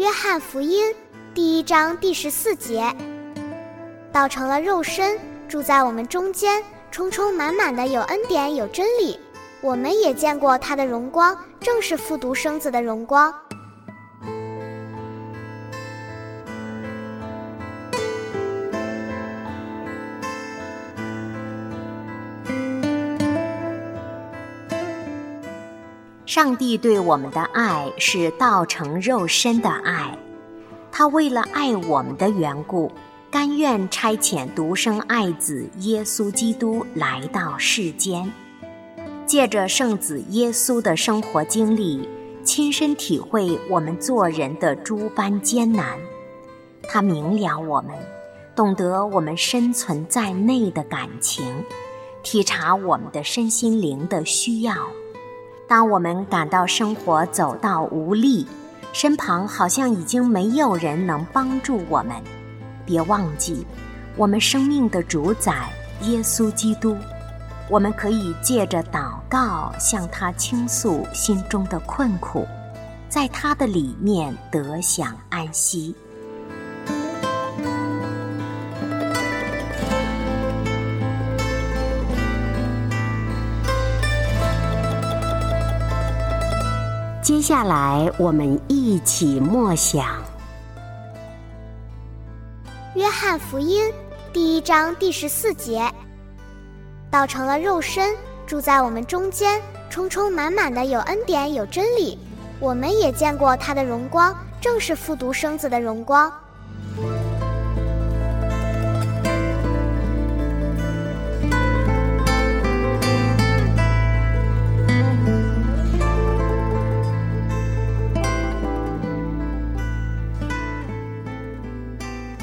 约翰福音第一章第十四节，道成了肉身，住在我们中间，充充满满的有恩典有真理。我们也见过他的荣光，正是复读生子的荣光。上帝对我们的爱是道成肉身的爱，他为了爱我们的缘故，甘愿差遣独生爱子耶稣基督来到世间，借着圣子耶稣的生活经历，亲身体会我们做人的诸般艰难。他明了我们，懂得我们生存在内的感情，体察我们的身心灵的需要。当我们感到生活走到无力，身旁好像已经没有人能帮助我们，别忘记，我们生命的主宰耶稣基督，我们可以借着祷告向他倾诉心中的困苦，在他的里面得享安息。接下来，我们一起默想《约翰福音》第一章第十四节：道成了肉身，住在我们中间，充充满满的有恩典有真理。我们也见过他的荣光，正是复读生子的荣光。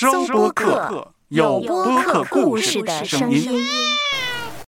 收播客，有播客故事的声音。